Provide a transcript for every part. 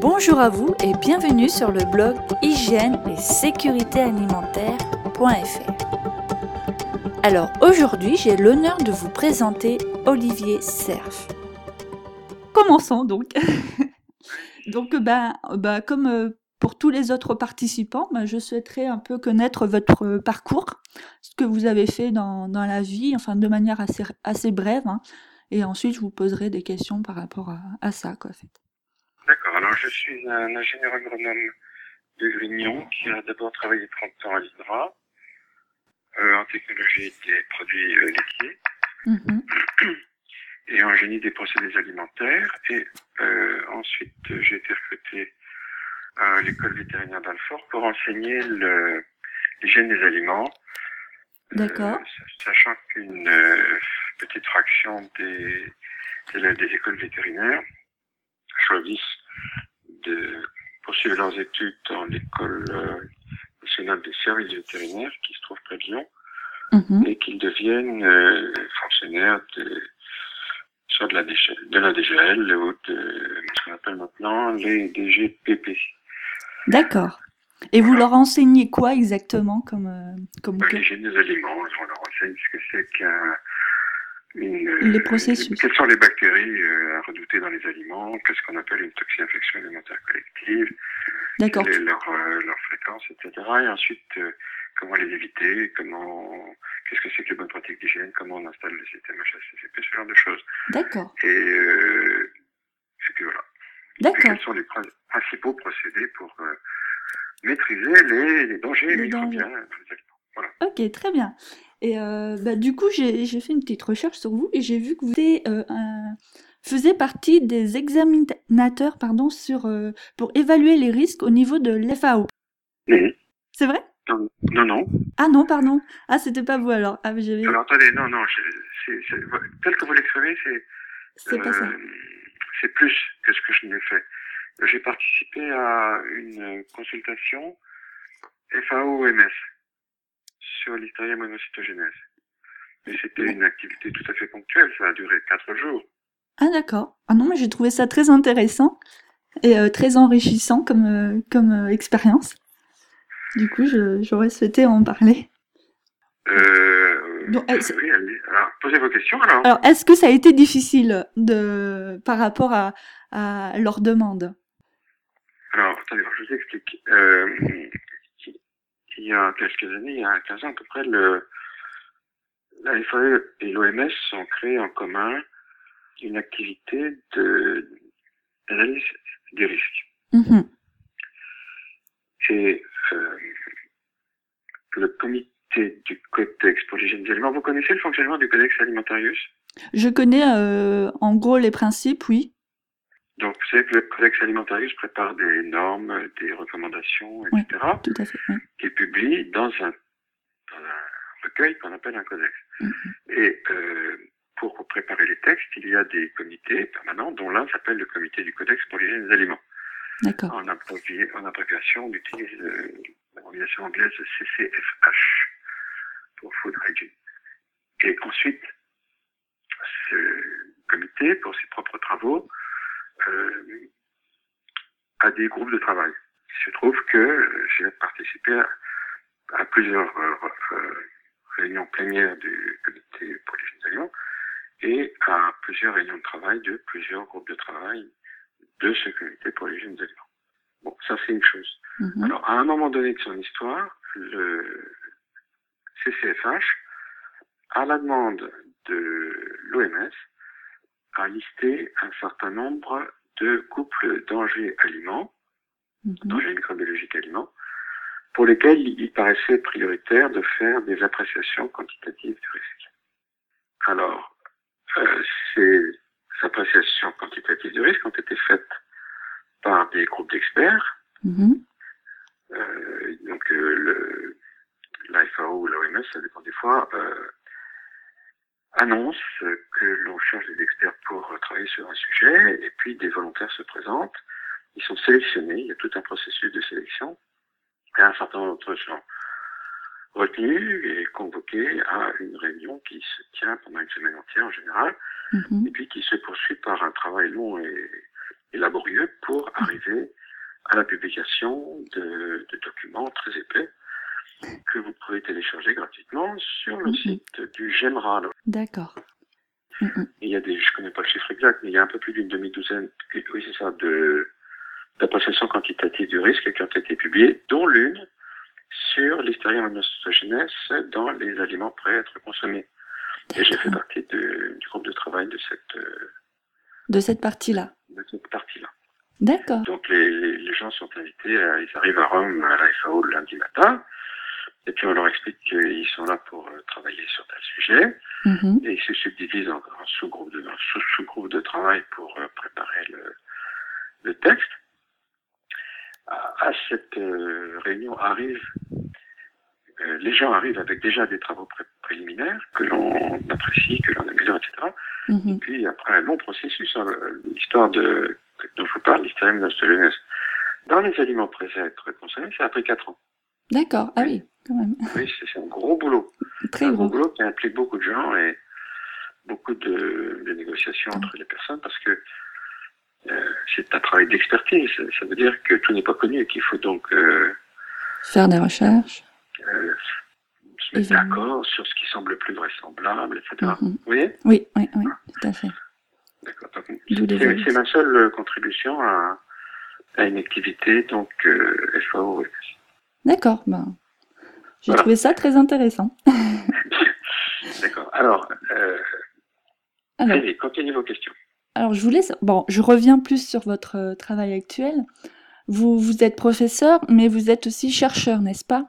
Bonjour à vous et bienvenue sur le blog hygiène et sécurité alimentaire.fr. Alors aujourd'hui, j'ai l'honneur de vous présenter Olivier Cerf. Commençons donc. donc ben, ben comme euh, pour tous les autres participants, ben, je souhaiterais un peu connaître votre parcours, ce que vous avez fait dans, la vie, enfin de manière assez, assez brève. Hein. et ensuite, je vous poserai des questions par rapport à, ça. Alors, je suis un ingénieur agronome de Grignon qui a d'abord travaillé 30 ans à l'IDRA euh, en technologie des produits euh, laitiers mhm. et en génie des procédés alimentaires. Et euh, ensuite, j'ai été recruté à l'école vétérinaire d'Alfort pour enseigner l'hygiène des aliments. D'accord. sachant qu'une petite fraction des élèves des écoles vétérinaires choisissent de poursuivre leurs études dans l'école euh, nationale des services vétérinaires qui se trouve près de Lyon mhm. et qu'ils deviennent euh, fonctionnaires de soit de la, de la DGL ou de ce qu'on appelle maintenant les DGPP. D'accord. Et vous leur enseignez quoi exactement comme euh, comme L'hygiène des aliments. On leur enseigne ce que c'est qu'un les processus. Quelles sont les bactéries euh, à redouter dans les aliments? Qu'est-ce qu'on appelle une toxinfection alimentaire collective D'accord. Quelle est leur, euh, leur fréquence, etc. Et ensuite, euh, comment les éviter? Comment Qu'est-ce que c'est que les bonnes pratiques d'hygiène? Comment on installe le système HACCP Ce genre de choses. D'accord. Et, euh, et puis voilà. D'accord. Quels sont les principaux procédés pour maîtriser les, les dangers microbiens dans les aliments? Voilà. Ok, très bien. Et euh, bah, du coup, j'ai fait une petite recherche sur vous et j'ai vu que vous étiez, euh, faisiez partie des examinateurs pardon, sur, euh, pour évaluer les risques au niveau de l'FAO. C'est vrai? Non, non. Ah non, pardon. Ah, c'était pas vous alors. Ah, alors attendez, non, non, tel que vous l'exprimez, c'est. C'est pas ça. C'est plus que ce que je n'ai fait. J'ai participé à une consultation FAO-OMS sur l'Hysteria monocytogénèse. Mais c'était une activité tout à fait ponctuelle, ça a duré quatre jours. Ah d'accord. Ah non, mais j'ai trouvé ça très intéressant et euh, très enrichissant comme, euh, comme euh, expérience. Du coup, j'aurais souhaité en parler. Donc, oui, allez. Alors, posez vos questions alors. Alors, est-ce que ça a été difficile de, par rapport à, à leur demande? Alors, attendez, je vous explique. Il y a quelques années, il y a 15 ans à peu près, le, la FAE et l'OMS ont créé en commun une activité de d'analyse des risques. Mm-hmm. Et euh, le comité du Codex pour l'hygiène des aliments, vous connaissez le fonctionnement du Codex Alimentarius? Je connais euh, en gros les principes, oui. Donc, vous savez que le Codex Alimentarius prépare des normes, des recommandations, etc. Oui, tout à fait. Oui. Qu'il publie dans un, dans un recueil qu'on appelle un codex. Mm-hmm. Et euh, pour préparer les textes, il y a des comités permanents, dont l'un s'appelle le comité du codex pour l'hygiène des aliments. D'accord. En, en abréviation, on utilise euh, l'abréviation anglaise CCFH pour Food Hygiene. Et ensuite, ce comité, pour ses propres travaux, euh, à des groupes de travail. Il se trouve que j'ai participé à, plusieurs euh, euh, réunions plénières du comité pour les aliments et à plusieurs réunions de travail de plusieurs groupes de travail de ce comité pour les jeunes aliments. Bon, ça c'est une chose. Mm-hmm. Alors, à un moment donné de son histoire, le CCFH, à la demande de l'OMS, a listé un certain nombre de couples danger-aliments, mhm. danger microbiologique aliments, pour lesquels il paraissait prioritaire de faire des appréciations quantitatives du risque. Alors, euh, ces appréciations quantitatives du risque ont été faites par des groupes d'experts. Mhm. Euh, donc, euh, l'IFAO ou l'OMS, ça dépend des fois, euh, annonce que l'on cherche des experts pour travailler sur un sujet, et puis des volontaires se présentent, ils sont sélectionnés, il y a tout un processus de sélection, et un certain nombre d'entre eux sont retenus et convoqués à une réunion qui se tient pendant une semaine entière en général, mhm. et puis qui se poursuit par un travail long et, et laborieux pour arriver à la publication de, de documents très épais que vous pouvez télécharger gratuitement sur le Mhm. site du GEMRA. D'accord. Mhm. Il y a des, je connais pas le chiffre exact, mais il y a un peu plus d'une demi-douzaine, oui c'est ça, de d'appréciations quantitatives du risque qui ont été publiées, dont l'une sur l'hystérium monocytogenes dans les aliments prêts à être consommés. Et j'ai fait partie de- du groupe de travail de cette, euh, De cette partie-là. de cette partie-là. D'accord. Donc les, les, les gens sont invités, à- ils arrivent à Rome à la FAO le lundi matin, et puis on leur explique qu'ils sont là pour euh, travailler sur tel sujet, Mhm. et ils se subdivisent en, en sous-groupes de, sous- sous-groupes de travail pour euh, préparer le, le texte. À, à cette euh, réunion arrivent, euh, les gens arrivent avec déjà des travaux pré- préliminaires que l'on apprécie, que l'on améliore, etc. Mhm. Puis après un long processus, hein, l'histoire de dont je vous parle, l'hystérium monocytogenes, dans les aliments prêts à être consommés, ça a pris 4 ans. D'accord. Ah oui, quand même. Oui, c'est un gros boulot. Très un gros boulot qui implique beaucoup de gens et beaucoup de, de négociations entre les personnes parce que euh, c'est un travail d'expertise. Ça, veut dire que tout n'est pas connu et qu'il faut donc euh, Faire des recherches. euh, se mettre d'accord sur ce qui semble le plus vraisemblable, etc. Mhm. Vous voyez? Oui, oui, oui, tout à fait. D'accord. C'est ma seule contribution à, à une activité donc FAO. D'accord. Ben, j'ai Voilà. trouvé ça très intéressant. D'accord. Alors, euh, Alors, allez, continuez vos questions. alors, je voulais. Bon, je reviens plus sur votre euh, travail actuel. Vous, vous êtes professeur, mais vous êtes aussi chercheur, n'est-ce pas?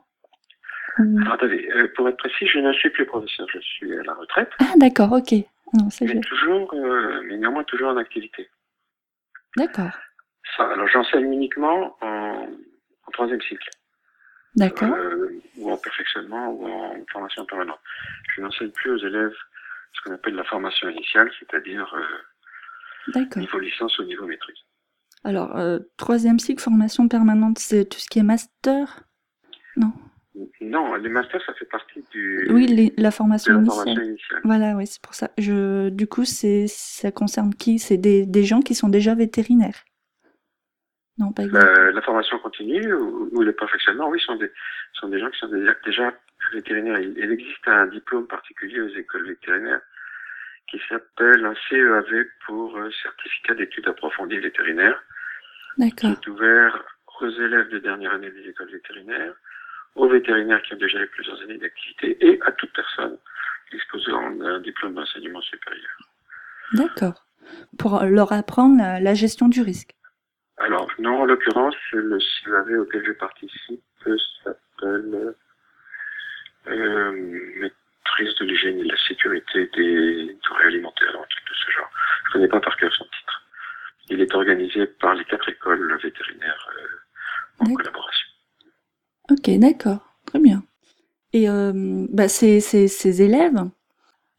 Alors, attendez, euh, pour être précis, je ne suis plus professeur, je suis à la retraite, Ah, d'accord, ok. Non, mais toujours, euh, mais néanmoins toujours en activité. D'accord, Ça, alors j'enseigne uniquement en, en troisième cycle, d'accord, euh, ou en perfectionnement, ou en formation permanente. Je n'enseigne plus aux élèves ce qu'on appelle la formation initiale, c'est-à-dire euh, niveau licence ou niveau maîtrise. Alors, euh, troisième cycle, formation permanente, c'est tout ce qui est master? Non, les masters, ça fait partie du, Oui, les- la de formation la initiale. formation initiale. Voilà, oui, c'est pour ça. Je, du coup, ça concerne qui? C'est des, des gens qui sont déjà vétérinaires Non, pas. La, la formation continue ou, ou le perfectionnement, oui, sont des, sont des gens qui sont déjà, déjà vétérinaires. Il, il existe un diplôme particulier aux écoles vétérinaires qui s'appelle un CEAV pour euh, certificat d'études approfondies vétérinaires, qui D'accord, est ouvert aux élèves de dernière année des écoles vétérinaires, aux vétérinaires qui ont déjà eu plusieurs années d'activité et à toute personne disposant d'un diplôme d'enseignement supérieur. d'accord. Pour leur apprendre la gestion du risque. Non, en l'occurrence, le CEAV auquel je participe s'appelle euh, Maîtrise de l'hygiène et de la sécurité des denrées alimentaires, un truc de ce genre. Je connais pas par cœur son titre. Il est organisé par les quatre écoles vétérinaires euh, en collaboration. Ok, d'accord, très bien. Et euh, bah, ces, ces, ces élèves,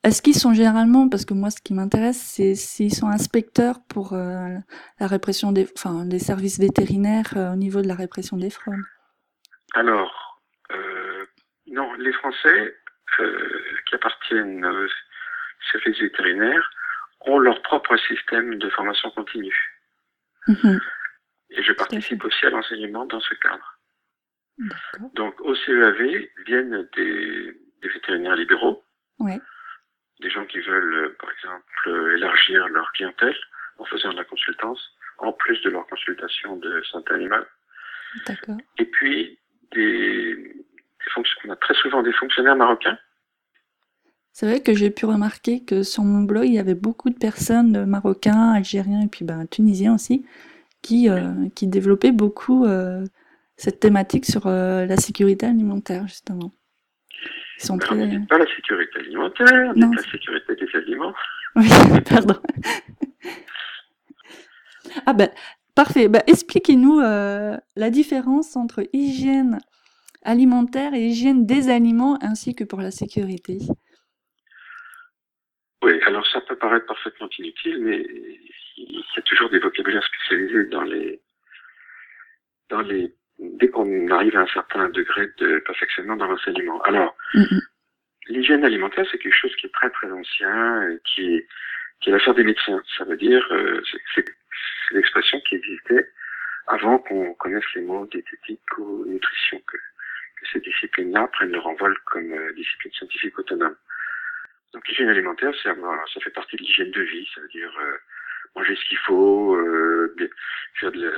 est-ce qu'ils sont généralement, parce que moi ce qui m'intéresse, c'est s'ils sont inspecteurs pour euh, la répression des, enfin, les services vétérinaires euh, au niveau de la répression des fraudes? Alors, euh, non, les Français qui appartiennent aux services vétérinaires ont leur propre système de formation continue. Mhm. Et je participe aussi à l'enseignement dans ce cadre. Donc au CEAV viennent des, des vétérinaires libéraux, Ouais. Des gens qui veulent, euh, par exemple, euh, élargir leur clientèle en faisant de la consultance, en plus de leur consultation de santé animale. D'accord. Et puis des, on a très souvent des fonctionnaires marocains. C'est vrai que j'ai pu remarquer que sur mon blog, il y avait beaucoup de personnes euh, marocains, algériens et puis ben, tunisiens aussi, qui, euh, qui développaient beaucoup euh, cette thématique sur euh, la sécurité alimentaire, justement. Ils sont Alors, ne très... dites pas la sécurité alimentaire, Non. dites la sécurité des aliments. Oui, pardon. ah ben, parfait. Ben, Expliquez-nous euh, la différence entre hygiène alimentaire et hygiène des aliments ainsi que pour la sécurité. Oui, alors ça peut paraître parfaitement inutile, mais il y a toujours des vocabulaires spécialisés dans les, dans les, dès qu'on arrive à un certain degré de perfectionnement dans l'enseignement. Alors, Mhm. l'hygiène alimentaire, c'est quelque chose qui est très très ancien, et qui est, qui est l'affaire des médecins. Ça veut dire, euh, c'est- c'est c'est l'expression qui existait avant qu'on connaisse les mots diététique ou nutrition, que, que ces disciplines-là prennent leur envol comme euh, discipline scientifique autonome. Donc l'hygiène alimentaire, ça, ça fait partie de l'hygiène de vie, ça veut dire euh, manger ce qu'il faut, euh, faire de la,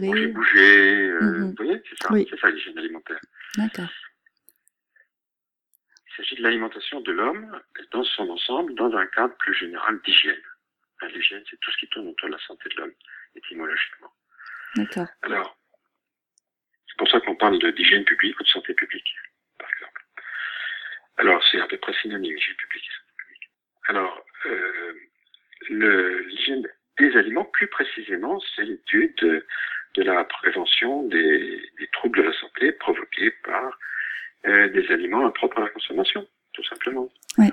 manger, bouger, euh, Mhm. vous voyez, c'est ça, Oui. c'est ça l'hygiène alimentaire. D'accord. Il s'agit de l'alimentation de l'homme dans son ensemble, dans un cadre plus général d'hygiène. L'hygiène, c'est tout ce qui tourne autour de la santé de l'homme, étymologiquement. D'accord. Alors, c'est pour ça qu'on parle d'hygiène publique ou de santé publique, par exemple. Alors, c'est à peu près synonyme, hygiène publique et santé publique. Alors, euh, l'hygiène des aliments, plus précisément, c'est l'étude de, la prévention des, des troubles de la santé provoqués par euh, des aliments impropres à la consommation, tout simplement. Oui.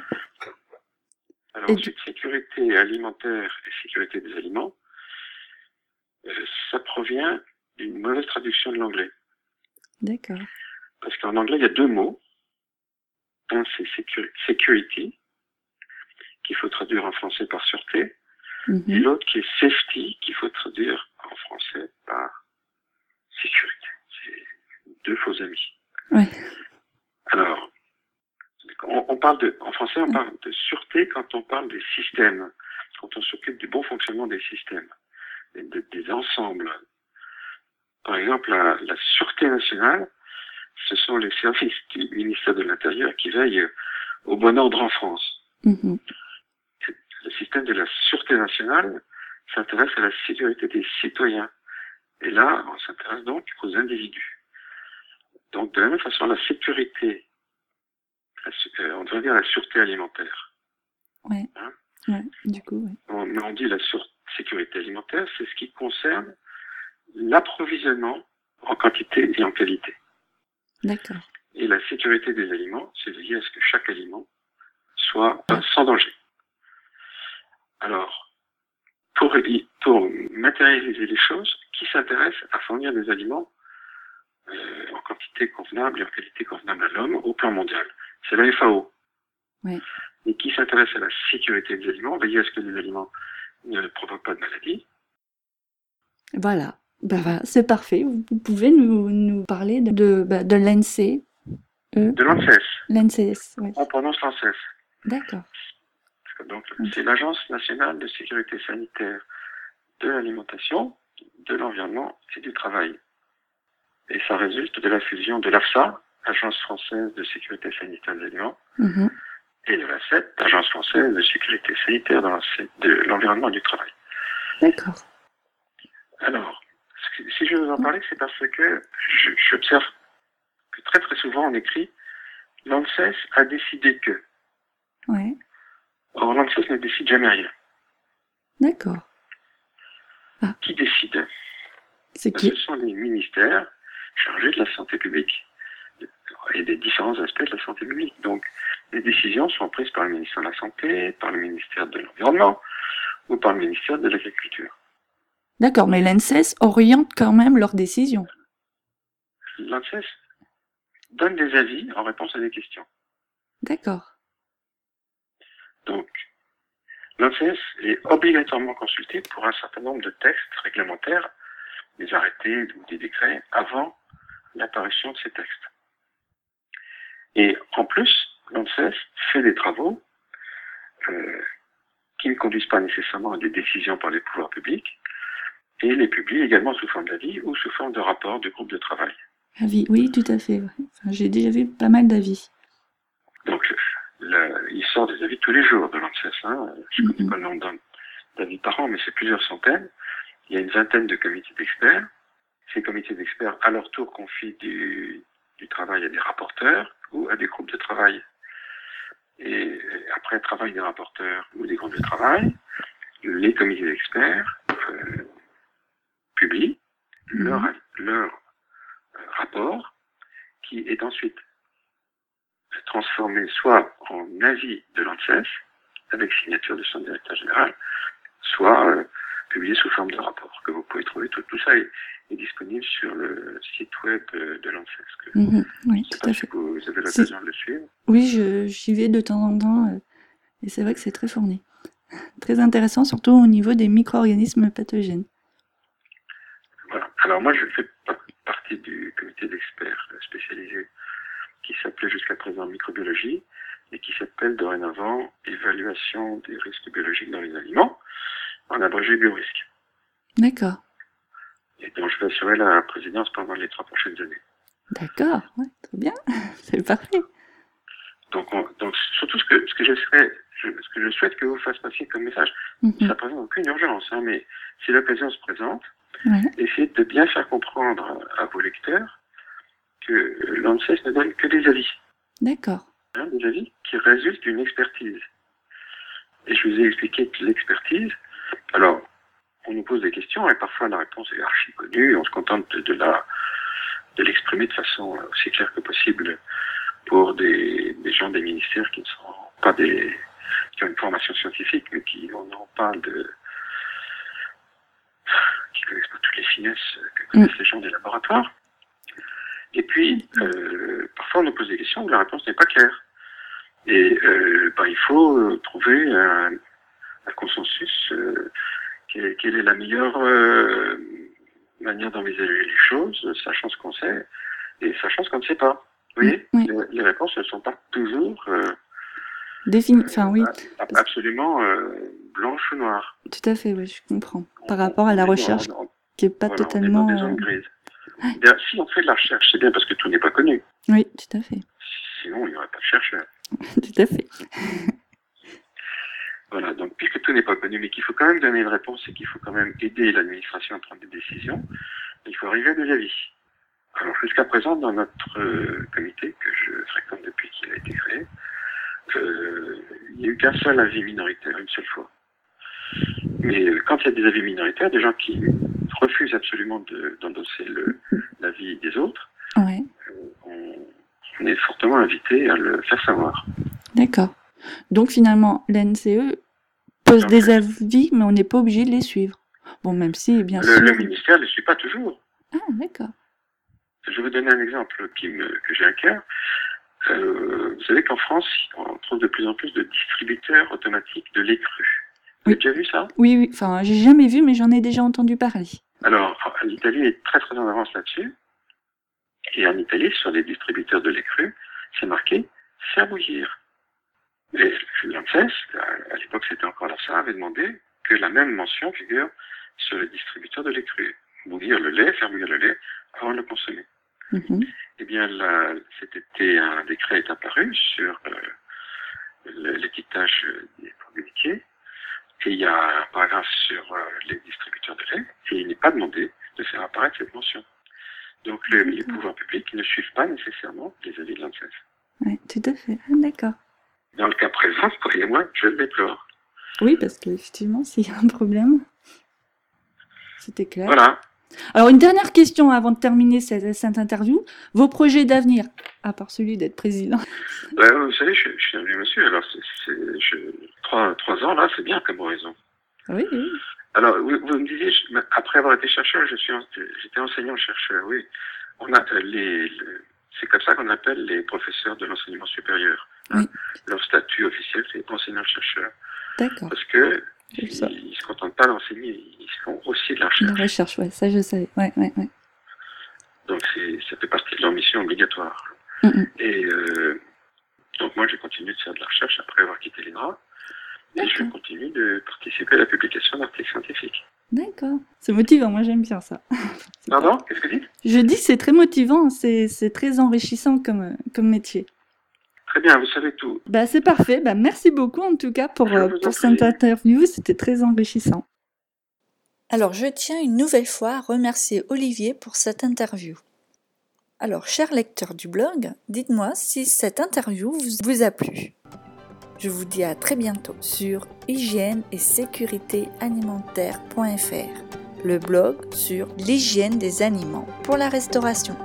Alors, ensuite, sécurité alimentaire et sécurité des aliments, euh, ça provient d'une mauvaise traduction de l'anglais. D'accord. Parce qu'en anglais, il y a deux mots. Un, c'est secu- security, qu'il faut traduire en français par sûreté, et Mhm. l'autre qui est safety, qu'il faut traduire en français par sécurité. C'est deux faux amis. Ouais. Alors, on, on parle de, en français, on parle de sûreté quand on parle des systèmes, quand on s'occupe du bon fonctionnement des systèmes, et de- des ensembles. Par exemple, la, la sûreté nationale, ce sont les services du ministère de l'Intérieur qui veillent au bon ordre en France. Mhm. Système de la sûreté nationale s'intéresse à la sécurité des citoyens. Et là, on s'intéresse donc aux individus. Donc, de la même façon, la sécurité, la euh, on devrait dire la sûreté alimentaire. Ouais. Hein? Ouais. Du coup, ouais. On, mais on dit la sécurité alimentaire, c'est ce qui concerne l'approvisionnement en quantité et en qualité. D'accord. Et la sécurité des aliments, c'est lié à ce que chaque aliment soit sans danger. Alors, pour, matérialiser les choses, qui s'intéresse à fournir des aliments euh, en quantité convenable et en qualité convenable à l'homme au plan mondial C'est la FAO. Oui. Et qui s'intéresse à la sécurité des aliments, veiller à ce que les aliments ne provoquent pas de maladie. Voilà. Bah, voilà, c'est parfait. Vous pouvez nous, nous parler de, de, bah, de l'NC. De l'ANSES. L'NCS, ouais. On prononce l'ANSES. D'accord. Donc, c'est l'Agence nationale de sécurité sanitaire de l'alimentation, de l'environnement et du travail. Et ça résulte de la fusion de l'AFSA, Agence française de sécurité sanitaire des aliments, Mhm. et de la CET, Agence française de sécurité sanitaire dans la- de l'environnement et du travail. D'accord. Alors, si je veux en parler, c'est parce que j'observe que très très souvent on écrit l'ANSES a décidé que. Ouais. Or, l'ANSES ne décide jamais rien. D'accord. Qui décide? C'est qui? Ce sont les ministères chargés de la santé publique et des différents aspects de la santé publique. Donc, les décisions sont prises par le ministère de la Santé, par le ministère de l'Environnement ou par le ministère de l'Agriculture. D'accord, mais l'NCS oriente quand même leurs décisions. L'ANSES donne des avis en réponse à des questions. D'accord. Donc, l'ANSES est obligatoirement consulté pour un certain nombre de textes réglementaires, des arrêtés ou des décrets, avant l'apparition de ces textes. Et en plus, l'ANSES fait des travaux euh, qui ne conduisent pas nécessairement à des décisions par les pouvoirs publics, et les publie également sous forme d'avis ou sous forme de rapports de groupes de travail. Avis, oui, tout à fait. Enfin, J'ai déjà vu pas mal d'avis. Donc, le- il sort des avis tous les jours de l'ANSES. Hein. Je ne connais Mhm. pas le nombre d'avis par an, mais c'est plusieurs centaines. Il y a une vingtaine de comités d'experts. Ces comités d'experts, à leur tour, confient du, du travail à des rapporteurs ou à des groupes de travail. Et après le travail des rapporteurs ou des groupes de travail, les comités d'experts euh, publient leur, leur euh, rapport qui est ensuite transformé soit en avis de l'ANSES, avec signature de son directeur général, soit euh, publié sous forme de rapport, que vous pouvez trouver. Tout, tout ça est, est disponible sur le site web euh, de l'ANSES. que- Mhm, Oui, tout pas à si fait. vous avez l'occasion de le suivre. Oui, je- j'y vais de temps en temps. euh, et c'est vrai que c'est très fourni. Très intéressant, surtout au niveau des micro-organismes pathogènes. Voilà. Alors moi, je fais partie du comité d'experts spécialisés qui s'appelait jusqu'à présent microbiologie et qui s'appelle dorénavant évaluation des risques biologiques dans les aliments, en abrégé biorisque. D'accord. Et donc je vais assurer la présidence pendant les trois prochaines années. D'accord, ouais, très bien, c'est parfait. Donc, donc surtout ce que, ce que je ce que je souhaite que vous fassiez passer comme message, mhm. ça ne présente aucune urgence, hein, mais si l'occasion se présente, essayez de bien faire comprendre à vos lecteurs que l'ANSES ne donne que des avis. D'accord. Hein, des avis qui résultent d'une expertise. Et je vous ai expliqué que l'expertise, alors, on nous pose des questions et parfois la réponse est archi connue on se contente de, la de l'exprimer de façon aussi claire que possible pour des, des, gens des ministères qui ne sont pas des qui ont une formation scientifique mais qui on en parle de qui connaissent pas toutes les finesses que connaissent mm. les gens des laboratoires. Et puis, euh, parfois on nous pose des questions où la réponse n'est pas claire. Et euh, ben, il faut euh, trouver un, un consensus. Euh, quelle, quelle, est la meilleure euh, manière d'envisager les choses, sachant ce qu'on sait et sachant ce qu'on ne sait pas. Vous voyez, les, les, réponses ne sont pas toujours euh, Défini... enfin, oui. absolument blanches ou noires. Tout à fait, oui, je comprends. Par rapport à la recherche, qui n'est pas voilà, totalement. On est dans des zones grises. Bien, si on fait de la recherche, c'est bien parce que tout n'est pas connu. Oui, tout à fait. Sinon, il n'y aurait pas de chercheurs. tout à fait. voilà, donc puisque tout n'est pas connu, mais qu'il faut quand même donner une réponse et qu'il faut quand même aider l'administration à prendre des décisions, il faut arriver à des avis. Alors jusqu'à présent, dans notre euh, comité, que je fréquente depuis qu'il a été créé, euh, il n'y a eu qu'un seul avis minoritaire, une seule fois. Mais euh, quand il y a des avis minoritaires, des gens qui refusent absolument d'endosser l'avis des autres, ouais. on, on est fortement invité à le faire savoir. D'accord. Donc finalement, l'NCE pose des avis, mais on n'est pas obligé de les suivre. Bon, même si, bien le, sûr. Le ministère ne les suit pas toujours. Ah, d'accord. Je vais vous donner un exemple qui me, que j'ai à cœur. Euh, vous savez qu'en France, on trouve de plus en plus de distributeurs automatiques de lait cru. Vous avez déjà vu ça? Oui, oui. Enfin, j'ai jamais vu, mais j'en ai déjà entendu parler. Alors, l'Italie est très très en avance là-dessus. Et en Italie, sur les distributeurs de lait cru, c'est marqué faire bouillir. Et l'ANSES, à l'époque c'était encore la SAR, avait demandé que la même mention figure sur les distributeurs de lait cru. Bouillir le lait, faire bouillir le lait avant de le consommer. Mm-hmm. Eh bien, là, cet été, un décret est apparu sur euh, l'étiquetage des produits laitiers. Et il y a un paragraphe sur euh, les distributeurs de lait, et il n'est pas demandé de faire apparaître cette mention. Donc le, les pouvoirs publics ne suivent pas nécessairement les avis de l'ANSES. Oui, tout à fait. Ah, D'accord. Dans le cas présent, croyez-moi, je le déplore. Oui, parce qu'effectivement, s'il y a un problème, c'était clair. Voilà. Alors, une dernière question avant de terminer cette, cette interview. Vos projets d'avenir, à part celui d'être président? Ben, Vous savez, je, je suis un vieux monsieur, alors c'est, trois, trois ans, là, c'est bien comme horizon. Oui, oui. Alors, vous, vous, me disiez, après avoir été chercheur, je suis, j'étais enseignant-chercheur, oui. On a les, c'est comme ça qu'on appelle les professeurs de l'enseignement supérieur. Oui. Leur statut officiel, c'est enseignant-chercheur. D'accord. Parce que ils, ils se contentent pas d'enseigner, ils font aussi de la recherche. La recherche, ouais, ça je savais. Ouais, ouais, ouais. Donc ça fait partie de leur mission obligatoire. Mm -hmm. Et euh, donc moi j'ai continué de faire de la recherche après avoir quitté l'INRA. Et je continue de participer à la publication d'articles scientifiques. D'accord. C'est motivant, moi j'aime bien ça. Pardon? Qu'est-ce que tu dis Je dis c'est très motivant, c'est très enrichissant comme, comme métier. Très bien, vous savez tout. Bah, c'est parfait, bah, merci beaucoup en tout cas pour, euh, pour cette interview, c'était très enrichissant. Alors je tiens une nouvelle fois à remercier Olivier pour cette interview. Alors, chers lecteurs du blog, dites-moi si cette interview vous a plu. Je vous dis à très bientôt sur hygiène et sécurité alimentaire.fr, le blog sur l'hygiène des aliments pour la restauration.